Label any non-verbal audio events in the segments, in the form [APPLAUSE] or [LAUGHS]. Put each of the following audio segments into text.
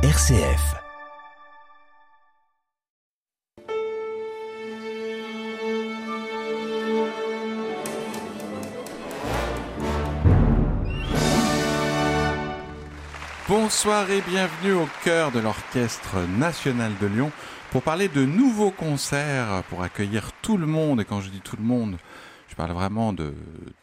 RCF. Bonsoir et bienvenue au cœur de l'Orchestre national de Lyon pour parler de nouveaux concerts pour accueillir tout le monde. Et quand je dis tout le monde, parle vraiment de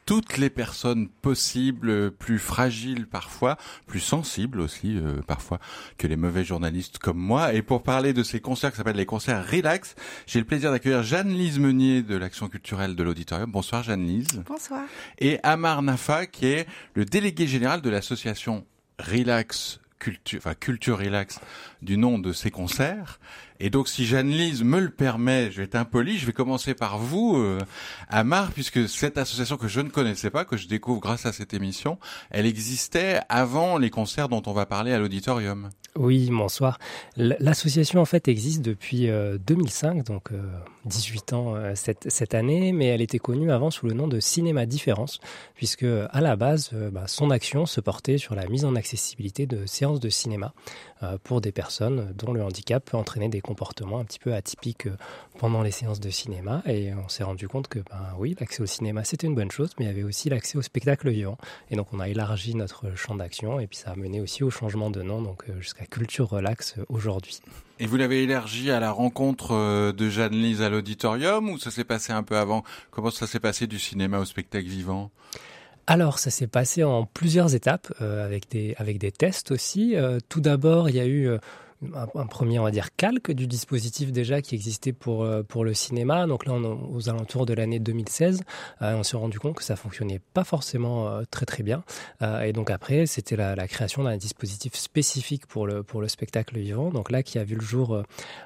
toutes les personnes possibles, plus fragiles parfois, plus sensibles aussi euh, parfois que les mauvais journalistes comme moi. Et pour parler de ces concerts qui s'appellent les concerts Relax, j'ai le plaisir d'accueillir Jeanne-Lise Meunier de l'Action culturelle de l'Auditorium. Bonsoir Jeanne-Lise. Bonsoir. Et Amar Nafa qui est le délégué général de l'association Relax Culture, enfin Culture Relax du nom de ces concerts. Et donc, si Jeanne-Lise me le permet, je vais être impoli, je vais commencer par vous, euh, Amar, puisque cette association que je ne connaissais pas, que je découvre grâce à cette émission, elle existait avant les concerts dont on va parler à l'auditorium. Oui, bonsoir. L'association en fait existe depuis 2005, euh, donc 18 euh, ans cette, cette, année, mais elle était connue avant sous le nom de Cinéma Différence, puisque à la base, bah, son action se portait sur la mise en accessibilité de séances de cinéma pour des personnes dont le handicap peut entraîner des comportements un petit peu atypiques pendant les séances de cinéma. Et on s'est rendu compte que, ben oui, l'accès au cinéma c'était une bonne chose, mais il y avait aussi l'accès au spectacle vivant. Et donc on a élargi notre champ d'action, et puis ça a mené aussi au changement de nom, donc jusqu'à culture relax euh, aujourd'hui. Et vous l'avez élargi à la rencontre euh, de Jeanne-Lise à l'auditorium ou ça s'est passé un peu avant? Comment ça s'est passé du cinéma au spectacle vivant? Alors, ça s'est passé en plusieurs étapes, euh, avec, des, avec des tests aussi. tout d'abord, il y a eu un, premier, on va dire, calque du dispositif déjà qui existait pour, euh, pour le cinéma. Donc là, aux alentours de l'année 2016. Euh, on s'est rendu compte que ça fonctionnait pas forcément euh, très très bien. et donc après, c'était la, création d'un dispositif spécifique pour le, pour le spectacle vivant. Donc là, qui a vu le jour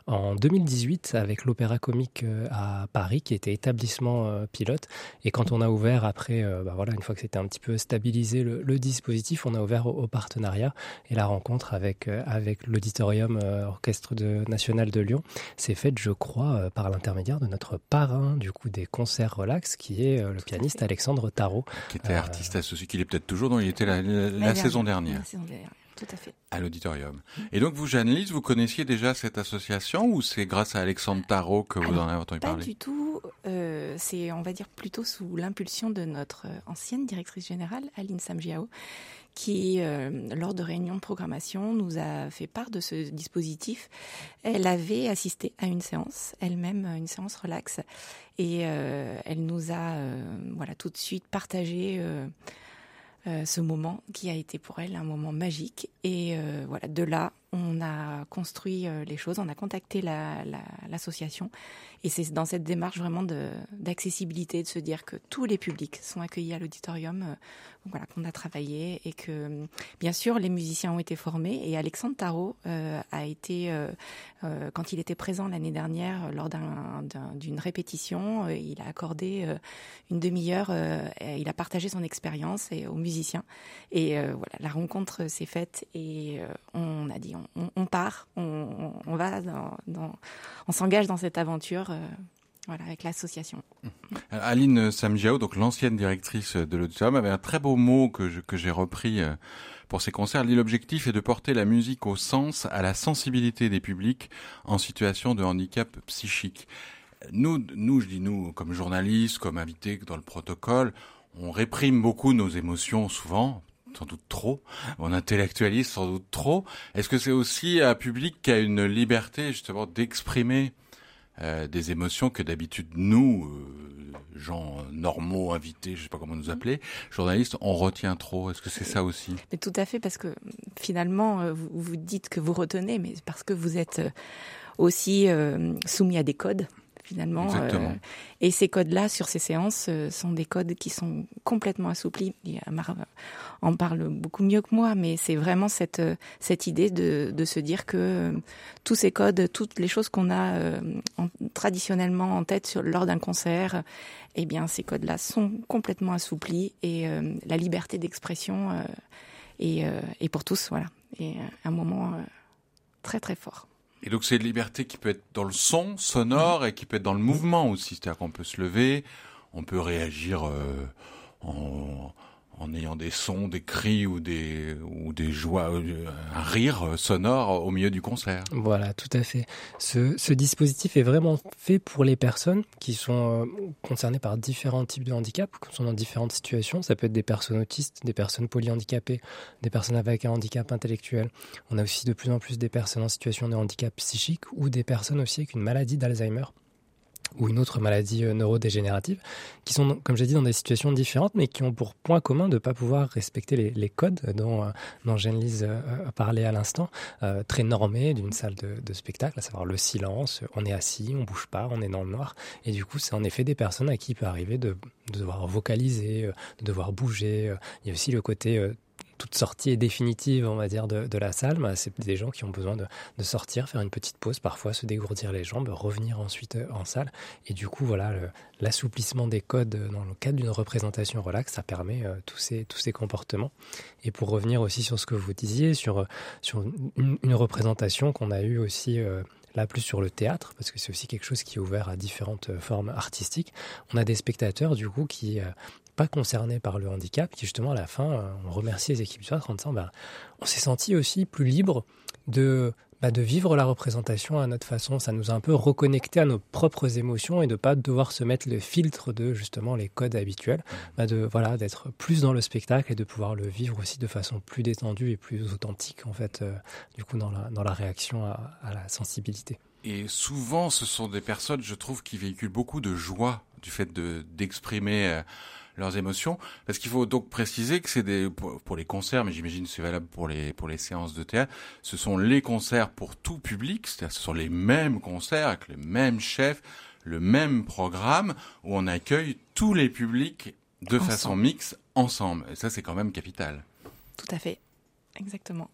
en 2018 avec l'Opéra Comique à Paris, qui était établissement pilote. Et quand on a ouvert après, bah voilà, une fois que c'était un petit peu stabilisé le, le dispositif, on a ouvert au, au partenariat et la rencontre avec, avec l'auditorium euh, orchestre de, national de Lyon, s'est faite, je crois, euh, par l'intermédiaire de notre parrain du coup des concerts relax, qui est euh, le pianiste Alexandre Tarot. Qui était artiste associé, qu'il est peut-être toujours, dont il était la, saison dernière. Tout à fait. À l'auditorium. Et donc vous, Jeanne-Lise, vous connaissiez déjà cette association ou c'est grâce à Alexandre Tarot que vous en avez entendu parler Pas du tout. c'est, on va dire, plutôt sous l'impulsion de notre ancienne directrice générale, Aline Samjiao, qui, euh, lors de réunions de programmation, nous a fait part de ce dispositif. Elle avait assisté à une séance, elle-même une séance relax, et euh, elle nous a, euh, voilà, tout de suite partagé. Ce moment qui a été pour elle un moment magique. Et voilà de là on a construit les choses on a contacté l'association la, et c'est dans cette démarche vraiment d'accessibilité, de, se dire que tous les publics sont accueillis à l'auditorium, euh, voilà, qu'on a travaillé et que, bien sûr, les musiciens ont été formés. Et Alexandre Tarot euh, a été, euh, euh, quand il était présent l'année dernière lors d'une un, répétition, euh, il a accordé une demi-heure, il a partagé son expérience aux musiciens. Et voilà, la rencontre s'est faite et on a dit on, part, on, va, dans, on s'engage dans cette aventure euh, voilà, avec l'association. Aline Samjiao, donc l'ancienne directrice de l'auditorium, avait un très beau mot que, j'ai repris euh, pour ses concerts. L'objectif est de porter la musique au sens, à la sensibilité des publics en situation de handicap psychique. Nous, nous, je dis nous, comme journalistes, comme invités dans le protocole, on réprime beaucoup nos émotions souvent, sans doute trop, on intellectualise sans doute trop. Est-ce que c'est aussi un public qui a une liberté justement d'exprimer euh, des émotions que d'habitude nous, euh, gens normaux, invités, je sais pas comment nous appeler, journalistes, on retient trop? Est-ce que c'est ça aussi? Tout à fait, parce que finalement, euh, vous dites que vous retenez, mais parce que vous êtes aussi soumis à des codes finalement. Euh, et ces codes-là, sur ces séances, euh, sont des codes qui sont complètement assouplis. Mar en parle beaucoup mieux que moi, mais c'est vraiment cette, euh, cette idée de, de se dire que tous ces codes, toutes les choses qu'on a traditionnellement en tête sur, lors d'un concert, eh bien, ces codes-là sont complètement assouplis et la liberté d'expression est, est, pour tous, voilà, et un moment très très fort. Et donc c'est une liberté qui peut être dans le son sonore et qui peut être dans le mouvement aussi. C'est-à-dire qu'on peut se lever, on peut réagir euh, en, en ayant des sons, des cris ou des ou des joies, euh, un rire sonore au milieu du concert. Voilà, tout à fait. Ce, ce dispositif est vraiment fait pour les personnes qui sont euh, concernées par différents types de handicap, qui sont dans différentes situations. Ça peut être des personnes autistes, des personnes polyhandicapées, des personnes avec un handicap intellectuel. On a aussi de plus en plus des personnes en situation de handicap psychique ou des personnes aussi avec une maladie d'Alzheimer ou une autre maladie euh, neurodégénérative, qui sont, comme j'ai dit, dans des situations différentes, mais qui ont pour point commun de ne pas pouvoir respecter les, codes dont, euh, dont Jeanne-Lise euh, parlé à l'instant, très normés d'une salle de, spectacle, à savoir le silence, on est assis, on bouge pas, on est dans le noir, et du coup, c'est en effet des personnes à qui il peut arriver de devoir vocaliser, de devoir bouger. Il y a aussi le côté toute sortie est définitive, on va dire, de, la salle, bah, c'est des gens qui ont besoin de, sortir, faire une petite pause, parfois se dégourdir les jambes, revenir ensuite euh, en salle. Et du coup, voilà, l'assouplissement des codes dans le cadre d'une représentation relax, ça permet euh, tous, ces, tous ces comportements. Et pour revenir aussi sur ce que vous disiez, sur, sur une, représentation qu'on a eue aussi... Euh, là plus sur le théâtre, parce que c'est aussi quelque chose qui est ouvert à différentes formes artistiques. On a des spectateurs du coup qui, pas concernés par le handicap, qui justement à la fin, euh, on remercie les équipes du théâtre en disant, bah, on s'est senti aussi plus libre de, bah, de vivre la représentation à notre façon. Ça nous a un peu reconnecté à nos propres émotions et de pas devoir se mettre le filtre de justement les codes habituels, bah, de voilà d'être plus dans le spectacle et de pouvoir le vivre aussi de façon plus détendue et plus authentique en fait, euh, du coup dans la, dans la réaction à, à la sensibilité. Et souvent, ce sont des personnes, je trouve, qui véhiculent beaucoup de joie du fait de d'exprimer. Leurs émotions. Parce qu'il faut donc préciser que c'est des pour, les concerts, mais j'imagine c'est valable pour les pour les séances de théâtre. Ce sont les concerts pour tout public, c'est-à-dire ce sont les mêmes concerts avec les mêmes chefs, le même programme où on accueille tous les publics de façon mixte ensemble. Et ça, c'est quand même capital. Tout à fait, exactement.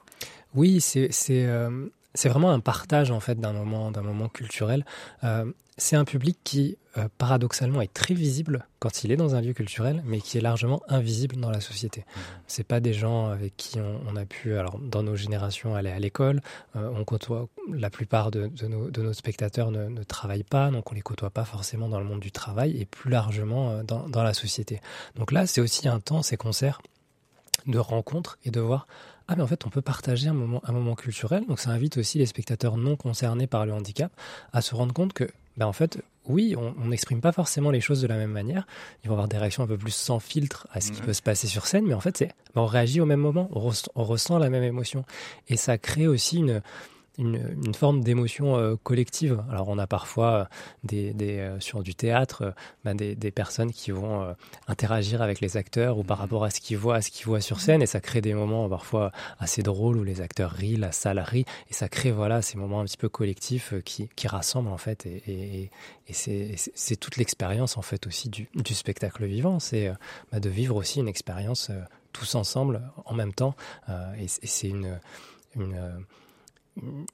Oui, c'est c'est euh, c'est vraiment un partage en fait d'un moment d'un moment culturel. Euh, c'est un public qui euh, paradoxalement est très visible quand il est dans un lieu culturel, mais qui est largement invisible dans la société. Mmh. C'est pas des gens avec qui on, a pu, alors dans nos générations, aller à l'école. Euh, on côtoie la plupart de, nos, de nos, spectateurs ne, ne, travaillent pas, donc on les côtoie pas forcément dans le monde du travail et plus largement dans, dans la société. Donc là, c'est aussi un temps ces concerts de rencontres et de voir ah mais en fait on peut partager un moment, un moment culturel. Donc ça invite aussi les spectateurs non concernés par le handicap à se rendre compte que ben en fait oui, on n'exprime pas forcément les choses de la même manière. Il va y avoir des réactions un peu plus sans filtre à ce qui peut se passer sur scène, mais en fait, c'est, ben on réagit au même moment, on ressent la même émotion. Et ça crée aussi une, une, forme d'émotion euh, collective. Alors on a parfois euh, des, des euh, sur du théâtre ben des, des, personnes qui vont interagir avec les acteurs ou par mhm. rapport à ce qu'ils voient, à ce qu'ils voient sur scène et ça crée des moments parfois assez drôles où les acteurs rient, la salle rit et ça crée voilà ces moments un petit peu collectifs qui, qui rassemblent en fait et, et, et c'est toute l'expérience en fait aussi du, du spectacle vivant, c'est ben, de vivre aussi une expérience tous ensemble en même temps et, c'est une, une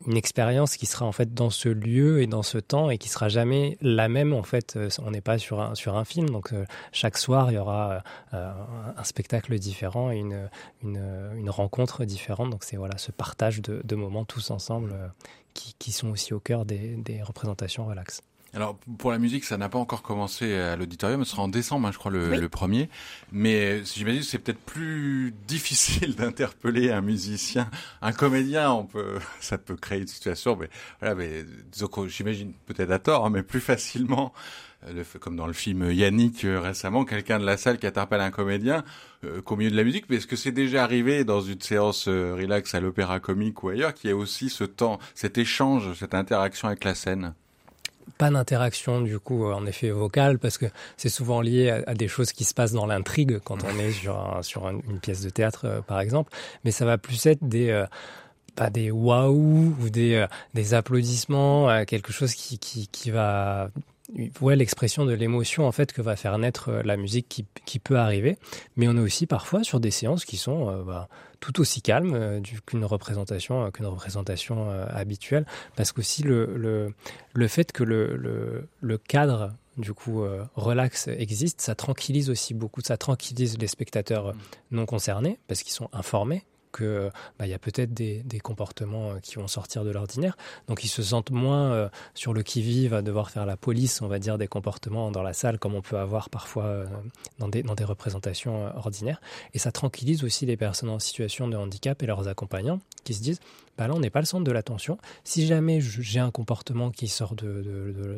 une expérience qui sera en fait dans ce lieu et dans ce temps et qui sera jamais la même en fait. Euh, on n'est pas sur un sur un film. Donc euh, chaque soir il y aura euh, un spectacle différent et une, une, rencontre différente. Donc c'est voilà ce partage de, de moments tous ensemble qui, qui, sont aussi au cœur des, des représentations relax. Alors pour la musique, ça n'a pas encore commencé à l'auditorium, ce sera en décembre, hein, je crois, le, le premier. Mais j'imagine que c'est peut-être plus [LAUGHS] difficile d'interpeller un musicien, un comédien. On peut, [LAUGHS] ça peut créer une situation, mais voilà, mais j'imagine peut-être à tort, hein, mais plus facilement. Euh, comme dans le film Yannick euh, récemment, quelqu'un de la salle qui interpelle un comédien euh, qu'au milieu de la musique, mais est-ce que c'est déjà arrivé dans une séance relax à l'opéra comique ou ailleurs qu'il y ait aussi ce temps, cet échange, cette interaction avec la scène? Pas d'interaction du coup en effet vocale parce que c'est souvent lié à, des choses qui se passent dans l'intrigue quand on est sur, sur une pièce de théâtre euh, par exemple. Mais ça va plus être des euh, pas des waouh ou des, euh, des applaudissements quelque chose qui, qui va ouais, l'expression de l'émotion en fait que va faire naître la musique qui, qui, peut arriver. Mais on est aussi parfois sur des séances qui sont bah, tout aussi calme euh, qu'une représentation, euh, qu'une représentation euh, habituelle, parce qu'aussi le, le, le fait que le, le, le cadre du coup relax existe, ça tranquillise aussi beaucoup, ça tranquillise les spectateurs non concernés parce qu'ils sont informés que bah, il y a peut-être des, comportements qui vont sortir de l'ordinaire. Donc ils se sentent moins sur le qui-vive à devoir faire la police, on va dire, des comportements dans la salle comme on peut avoir parfois dans des représentations ordinaires. Et ça tranquillise aussi les personnes en situation de handicap et leurs accompagnants qui se disent bah là on n'est pas le centre de l'attention. Si jamais j'ai un comportement qui sort de,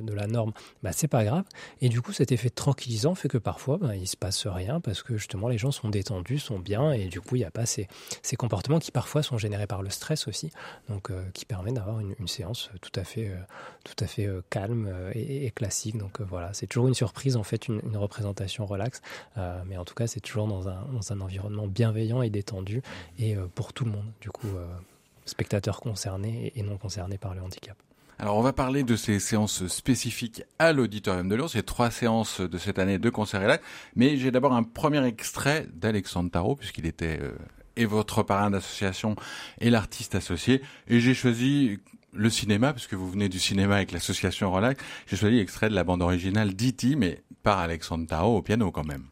de, la norme, bah c'est pas grave. Et du coup cet effet tranquillisant fait que parfois bah, il se passe rien parce que justement les gens sont détendus, sont bien et du coup il n'y a pas ces, ces, comportements qui parfois sont générés par le stress aussi, donc euh, qui permet d'avoir une, une, séance tout à fait, euh, tout à fait euh, calme et, classique. Donc voilà, c'est toujours une surprise en fait, une, une représentation relaxe, mais en tout cas c'est toujours dans un, dans un environnement bienveillant et détendu et pour tout le monde. Du coup spectateurs concernés et non concernés par le handicap. Alors on va parler de ces séances spécifiques à l'Auditorium de Lyon, ces trois séances de cette année de concert et là, mais j'ai d'abord un premier extrait d'Alexandre Tarot, puisqu'il était euh, et votre parrain d'association et l'artiste associé, et j'ai choisi le cinéma, puisque vous venez du cinéma avec l'association Relax, j'ai choisi l'extrait de la bande originale d'E.T., mais par Alexandre Tarot au piano quand même.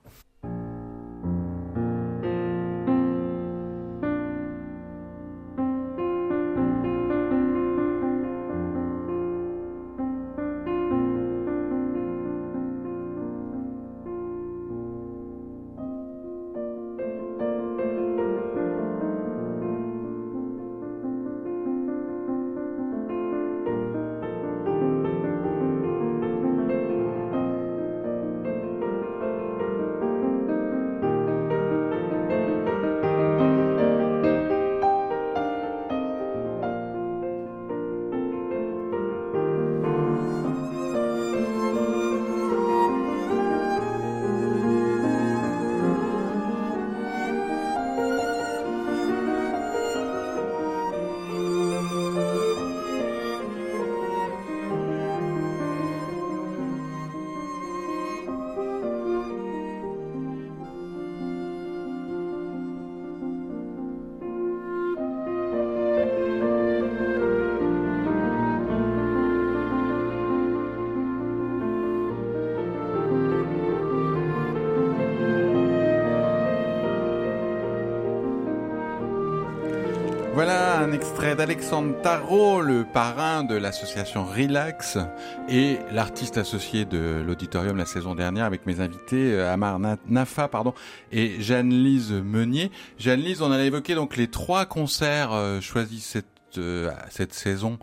Extrait d'Alexandre Tarot, le parrain de l'association Relax et l'artiste associé de l'auditorium la saison dernière avec mes invités euh, Amar Nafa pardon et Jeanne-Lise Meunier. Jeanne-Lise, on a évoqué donc les trois concerts euh, choisis cette euh, cette saison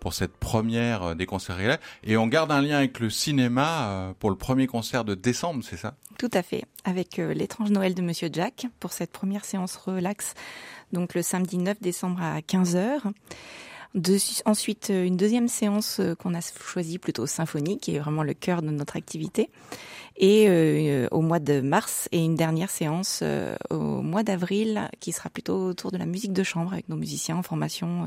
pour cette première des concerts Relax et on garde un lien avec le cinéma pour le premier concert de décembre, c'est ça? Tout à fait, avec l'étrange Noël de Monsieur Jack pour cette première séance relax donc le samedi 9 décembre à 15h. ensuite, une deuxième séance euh, qu'on a choisie plutôt symphonique, qui est vraiment le cœur de notre activité. Et euh, au mois de mars, et une dernière séance euh, au mois d'avril, qui sera plutôt autour de la musique de chambre, avec nos musiciens en formation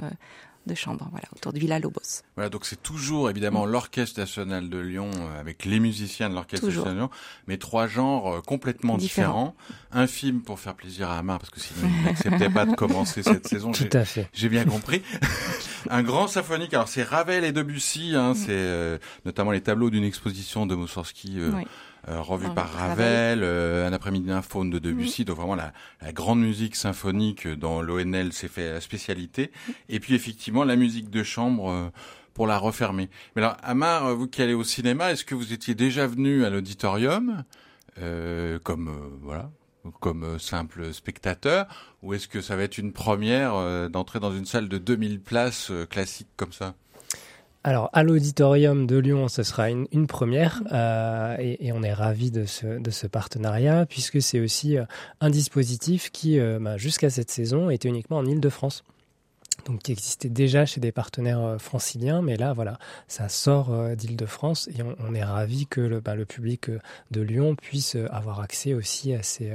de chambre, voilà, autour de Villa Lobos. Voilà, donc c'est toujours évidemment mm. l'Orchestre national de Lyon euh, avec les musiciens de l'Orchestre national de Lyon, mais trois genres euh, complètement différents. Un film pour faire plaisir à Amar parce que sinon il n'acceptait pas de commencer [LAUGHS] cette saison. Tout à fait. J'ai bien compris. [LAUGHS] un grand symphonique. Alors c'est Ravel et Debussy, hein, mm. c'est euh, notamment les tableaux d'une exposition de Moussorski. Oui euh, revu par Ravel, euh, un après-midi d'un faune de Debussy, donc vraiment la, la, grande musique symphonique dont l'ONL s'est fait la spécialité, et puis effectivement la musique de chambre euh, pour la refermer. Mais alors, Amar, vous qui allez au cinéma, est-ce que vous étiez déjà venu à l'auditorium euh, comme voilà comme simple spectateur, ou est-ce que ça va être une première d'entrer dans une salle de 2000 places classique comme ça? Alors, à l'auditorium de Lyon, ce sera une, une première euh, et, et, on est ravis de ce, de ce partenariat puisque c'est aussi euh, un dispositif qui, euh, bah, jusqu'à cette saison, était uniquement en Ile-de-France donc qui existait déjà chez des partenaires euh, franciliens, mais là, voilà, ça sort euh, d'Île-de-France et on, est ravi que le, bah, public euh, de Lyon puisse avoir accès aussi à ces,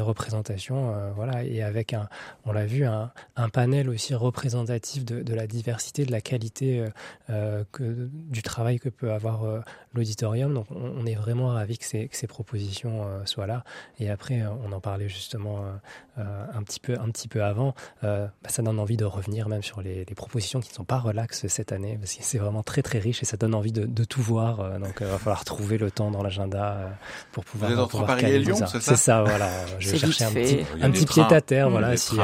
représentations, voilà, et avec un, on l'a vu, un, panel aussi représentatif de, la diversité, de la qualité du travail que peut avoir l'auditorium. Donc, on, est vraiment ravi que ces, propositions soient là. Et après, on en parlait justement un petit peu, un petit peu avant, bah, ça donne envie de revenir revenir même sur les, les, propositions qui ne sont pas relax cette année, parce que c'est vraiment très très riche et ça donne envie de, de tout voir. donc il va falloir trouver le temps dans l'agenda pour pouvoir. Vous êtes entre Paris et Lyon, c'est ça C'est ça, voilà. Je vais chercher un petit, un petit pied à terre, voilà. Si,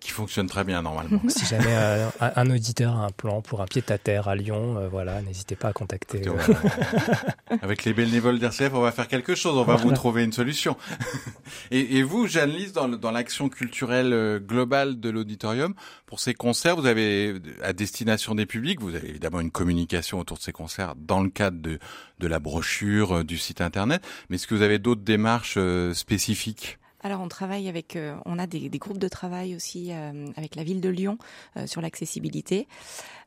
qui fonctionne très bien normalement. [LAUGHS] si jamais un, un, auditeur a un plan pour un pied à terre à Lyon, voilà, n'hésitez pas à contacter. [LAUGHS] Avec les bénévoles d'RCF, on va faire quelque chose, on va vous trouver une solution. [LAUGHS] et, et, vous, Jeanne-Lise, dans, dans l'action culturelle euh, globale de l'auditorium, pour ces concerts, vous avez à destination des publics, vous avez évidemment une communication autour de ces concerts dans le cadre de, la brochure, euh, du site internet, mais est-ce que vous avez d'autres démarches euh, spécifiques? Alors on travaille avec, on a des, groupes de travail aussi avec la ville de Lyon sur l'accessibilité.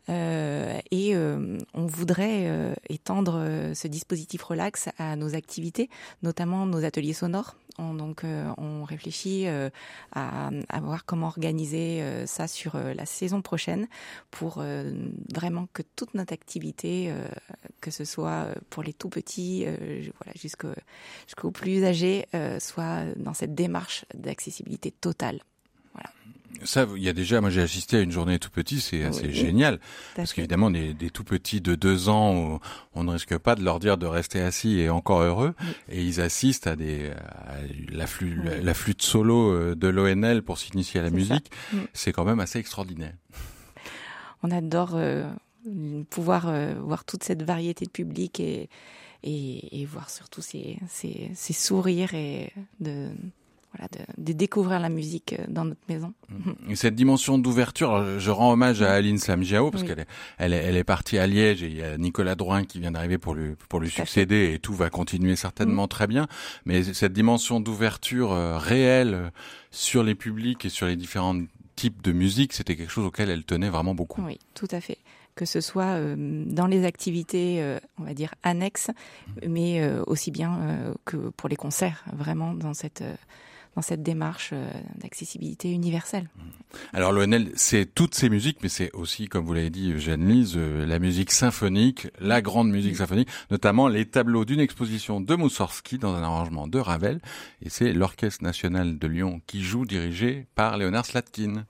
Euh, et euh, on voudrait euh, étendre ce dispositif relax à nos activités, notamment nos ateliers sonores. On, donc, on réfléchit à, à, voir comment organiser ça sur la saison prochaine pour vraiment que toute notre activité, que ce soit pour les tout petits, voilà, jusqu'au jusqu'aux plus âgés, soit dans cette démarche d'accessibilité totale. Voilà. Ça, il y a déjà, moi j'ai assisté à une journée tout petit, c'est assez génial. Parce qu'évidemment, des, des tout petits de deux ans, on ne risque pas de leur dire de rester assis et encore heureux. Et ils assistent à des à la, flûte, la flûte solo euh, de l'ONL pour s'initier à la musique. C'est quand même assez extraordinaire. On adore euh, pouvoir euh, voir toute cette variété de public et, et, et voir surtout ces, ces, ces sourires et de voilà, de, de, découvrir la musique euh, dans notre maison. Mm. Et cette dimension d'ouverture, je rends hommage à Aline Samjiao parce qu'elle est, elle est, elle est partie à Liège et il y a Nicolas Drouin qui vient d'arriver pour lui, pour lui succéder et tout va continuer certainement mm. très bien. Mais cette dimension d'ouverture euh, réelle euh, sur les publics et sur les différents types de musique, c'était quelque chose auquel elle tenait vraiment beaucoup. Oui, tout à fait que ce soit dans les activités, on va dire annexes, mm. mais aussi bien que pour les concerts, vraiment dans cette dans cette démarche euh, d'accessibilité universelle. Alors l'ONL, c'est toutes ces musiques, mais c'est aussi, comme vous l'avez dit, Jeanne-Lise, euh, la musique symphonique, la grande musique symphonique, notamment les tableaux d'une exposition de Moussorski dans un arrangement de Ravel, et c'est l'Orchestre national de Lyon qui joue, dirigé par Léonard Slatkin.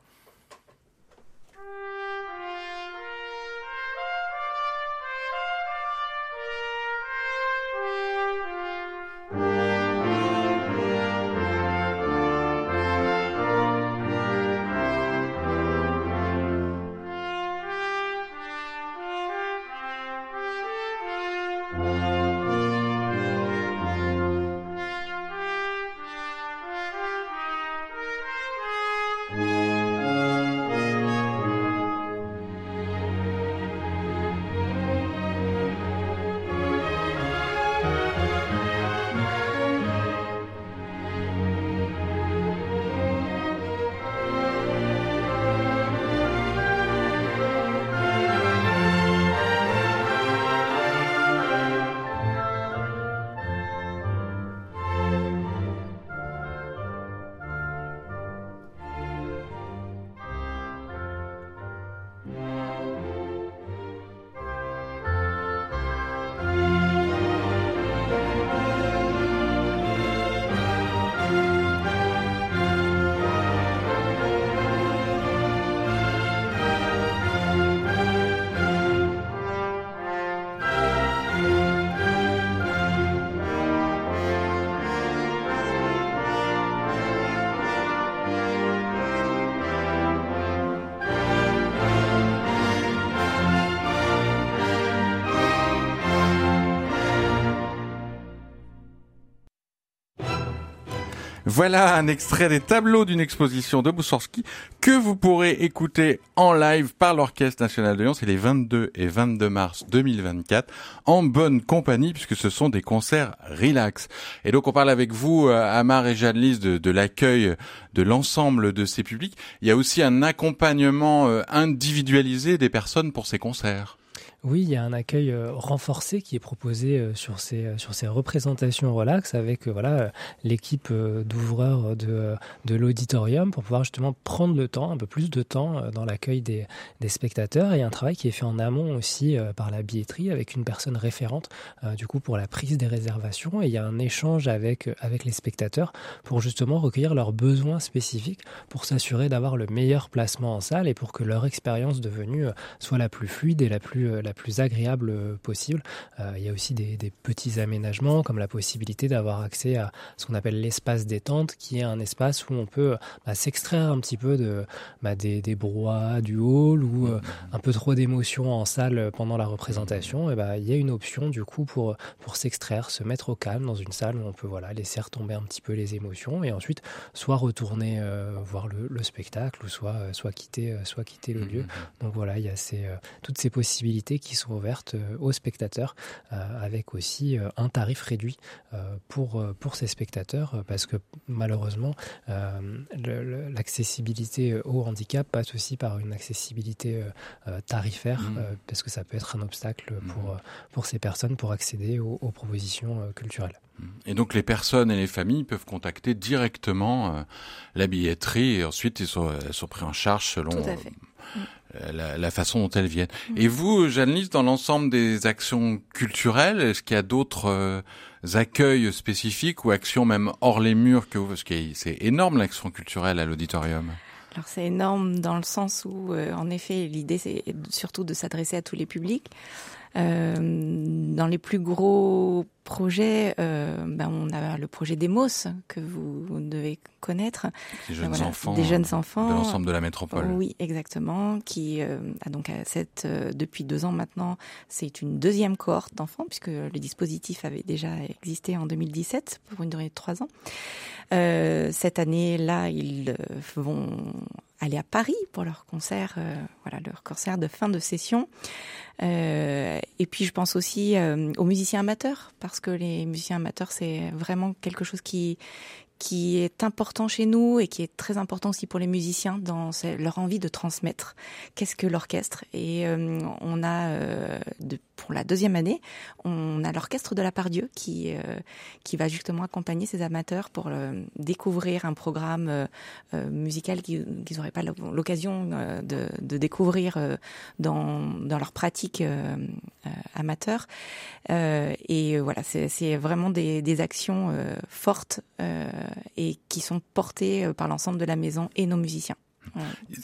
Voilà un extrait des tableaux d'une exposition de Boussorski que vous pourrez écouter en live par l'Orchestre National de Lyon. C'est les 22 et 22 mars 2024 en bonne compagnie puisque ce sont des concerts relax. Et donc on parle avec vous, euh, Amar et Jeanne-Lise, de, de l'accueil de l'ensemble de ces publics. Il y a aussi un accompagnement euh, individualisé des personnes pour ces concerts. Oui, il y a un accueil euh, renforcé qui est proposé euh, sur ces euh, sur ces représentations relax avec voilà l'équipe d'ouvreurs de de l'auditorium pour pouvoir justement prendre le temps, un peu plus de temps dans l'accueil des des spectateurs. Et un travail qui est fait en amont aussi par la billetterie avec une personne référente du coup pour la prise des réservations. Et il y a un échange avec avec les spectateurs pour justement recueillir leurs besoins spécifiques pour s'assurer d'avoir le meilleur placement en salle et pour que leur expérience devenue soit la plus fluide et la plus plus agréable euh, possible. Euh, il y a aussi des, petits aménagements comme la possibilité d'avoir accès à ce qu'on appelle l'espace détente, qui est un espace où on peut bah, s'extraire un petit peu de, bah, des, des du hall ou euh, un peu trop d'émotions en salle pendant la représentation. Et bah, il y a une option du coup pour, pour s'extraire, se mettre au calme dans une salle où on peut voilà, laisser retomber un petit peu les émotions et ensuite soit retourner voir le, le, spectacle ou soit, soit, quitter, soit quitter le lieu. Donc voilà, il y a ces, toutes ces possibilités qui sont ouvertes euh, aux spectateurs, euh, avec aussi euh, un tarif réduit pour, pour ces spectateurs, parce que malheureusement, l'accessibilité au handicap passe aussi par une accessibilité tarifaire, mmh. parce que ça peut être un obstacle mmh. pour, pour ces personnes pour accéder aux, propositions culturelles. Et donc les personnes et les familles peuvent contacter directement la billetterie et ensuite ils sont, sont pris en charge selon la, la, façon dont elles viennent. Mm. Et vous, Jeanne-Lise, dans l'ensemble des actions culturelles, est-ce qu'il y a d'autres euh, accueils spécifiques ou actions même hors les murs que vous, parce que c'est énorme l'action culturelle à l'auditorium. Alors c'est énorme dans le sens où, euh, en effet, l'idée c'est surtout de s'adresser à tous les publics. Euh, dans les plus gros projets, euh, ben on a le projet Demos que vous, devez connaître. Des jeunes enfants. Des jeunes enfants. De l'ensemble de la métropole. Oui, exactement. Qui euh, a donc cette euh, depuis deux ans maintenant, c'est une deuxième cohorte d'enfants puisque le dispositif avait déjà existé en 2017 pour une durée de trois ans. Euh, cette année-là, ils vont aller à Paris pour leur concert, euh, voilà leur concert de fin de session. Euh, et puis je pense aussi euh, aux musiciens amateurs parce que les musiciens amateurs c'est vraiment quelque chose qui qui est important chez nous et qui est très important aussi pour les musiciens dans leur envie de transmettre. Qu'est-ce que l'orchestre Et euh, on a, euh, de, pour la deuxième année, on a l'orchestre de la Pardieu qui euh, qui va justement accompagner ces amateurs pour découvrir un programme musical qu'ils n'auraient pas l'occasion de, découvrir dans, dans leur pratique amateur. et voilà, c'est vraiment des, des actions fortes et qui sont portés euh, par l'ensemble de la maison et nos musiciens.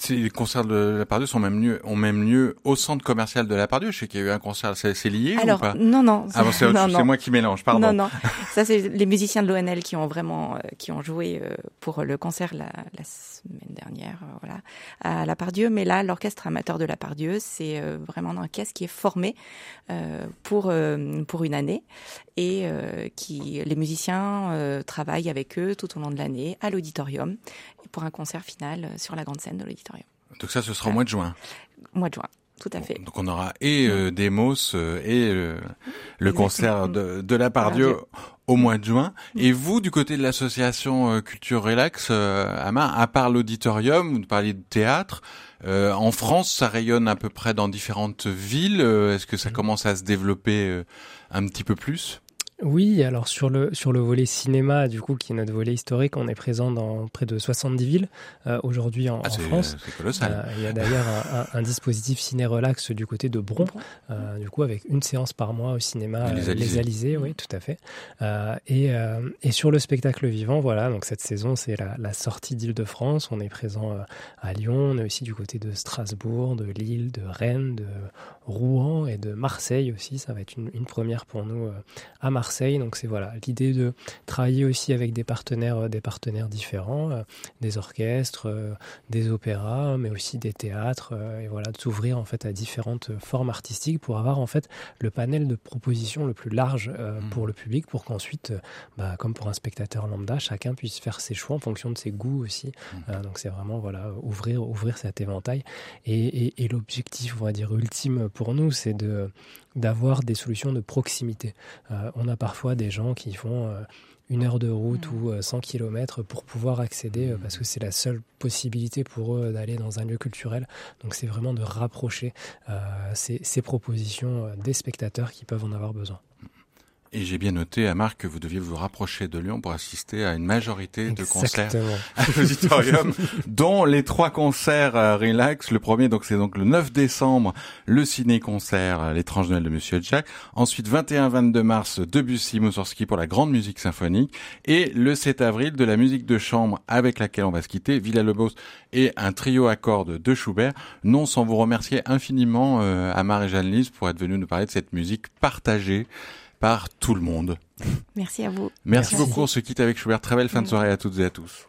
Les concerts de la Pardieu sont même lieu, ont même lieu au centre commercial de la Pardieu. Je sais qu'il y a eu un concert, c'est lié Alors, ou pas? Non, non. Ah c'est moi qui mélange, pardon. Non, non. Ça, c'est les musiciens de l'ONL qui ont vraiment, euh, qui ont joué euh, pour le concert la, la semaine dernière, euh, voilà, à la Pardieu. Mais là, l'orchestre amateur de la Pardieu, c'est vraiment un orchestre qui est formé pour pour une année et qui les musiciens travaillent avec eux tout au long de l'année à l'auditorium pour un concert final sur la grande scène de l'auditorium. Donc ça, ce sera au mois de juin. Mois de juin. Tout à fait. Donc on aura et euh, Demos euh, et euh, le concert de, de la Pardieu au mois de juin. Et vous, du côté de l'association euh, Culture Relax, Ama, à part l'auditorium, vous parliez de théâtre, en France, ça rayonne à peu près dans différentes villes. Est-ce que ça mmh. commence à se développer un petit peu plus? Oui, alors sur le, sur le volet cinéma, du coup, qui est notre volet historique, on est présent dans près de 70 villes euh, aujourd'hui en, ah, France. C'est colossal. Euh, il y a d'ailleurs un, un, dispositif ciné-relax du côté de Bron, euh, du coup, avec une séance par mois au cinéma, les Alizés, les Alizés oui, tout à fait. et, et sur le spectacle vivant, voilà, donc cette saison, c'est la, la sortie d'Île-de-France. On est présent à Lyon, on est aussi du côté de Strasbourg, de Lille, de Rennes, de Rouen et de Marseille aussi. Ça va être une, une première pour nous à Marseille donc c'est voilà l'idée de travailler aussi avec des partenaires, euh, des partenaires différents, euh, des orchestres, euh, des opéras, mais aussi des théâtres, et voilà de s'ouvrir en fait à différentes formes artistiques pour avoir en fait le panel de propositions le plus large mmh. pour le public, pour qu'ensuite, bah, comme pour un spectateur lambda, chacun puisse faire ses choix en fonction de ses goûts aussi. Mmh. donc c'est vraiment voilà ouvrir ouvrir cet éventail et, et, et l'objectif on va dire ultime pour pour nous, c'est de d'avoir des solutions de proximité. on a parfois des gens qui font une heure de route mm. ou 100 km pour pouvoir accéder, parce que c'est la seule possibilité pour eux d'aller dans un lieu culturel. Donc c'est vraiment de rapprocher ces, ces propositions des spectateurs qui peuvent en avoir besoin. Et j'ai bien noté à Marc que vous deviez vous rapprocher de Lyon pour assister à une majorité de concerts [LAUGHS] à l'auditorium, dont les trois concerts euh, relax. Le premier, donc c'est donc le 9 décembre, le ciné-concert euh, L'étrange Noël de Monsieur Jack. Ensuite, 21-22 mars, Debussy, Mussorgsky pour la grande musique symphonique. Et le 7 avril, de la musique de chambre avec laquelle on va se quitter, Villa-Lobos et un trio à cordes de Schubert. Non sans vous remercier infiniment, euh, Amar et Jeanne-Lise, pour être venus nous parler de cette musique partagée par tout le monde. Merci à vous. Merci, beaucoup. On se quitte avec Schubert. Très belle fin de soirée à toutes et à tous.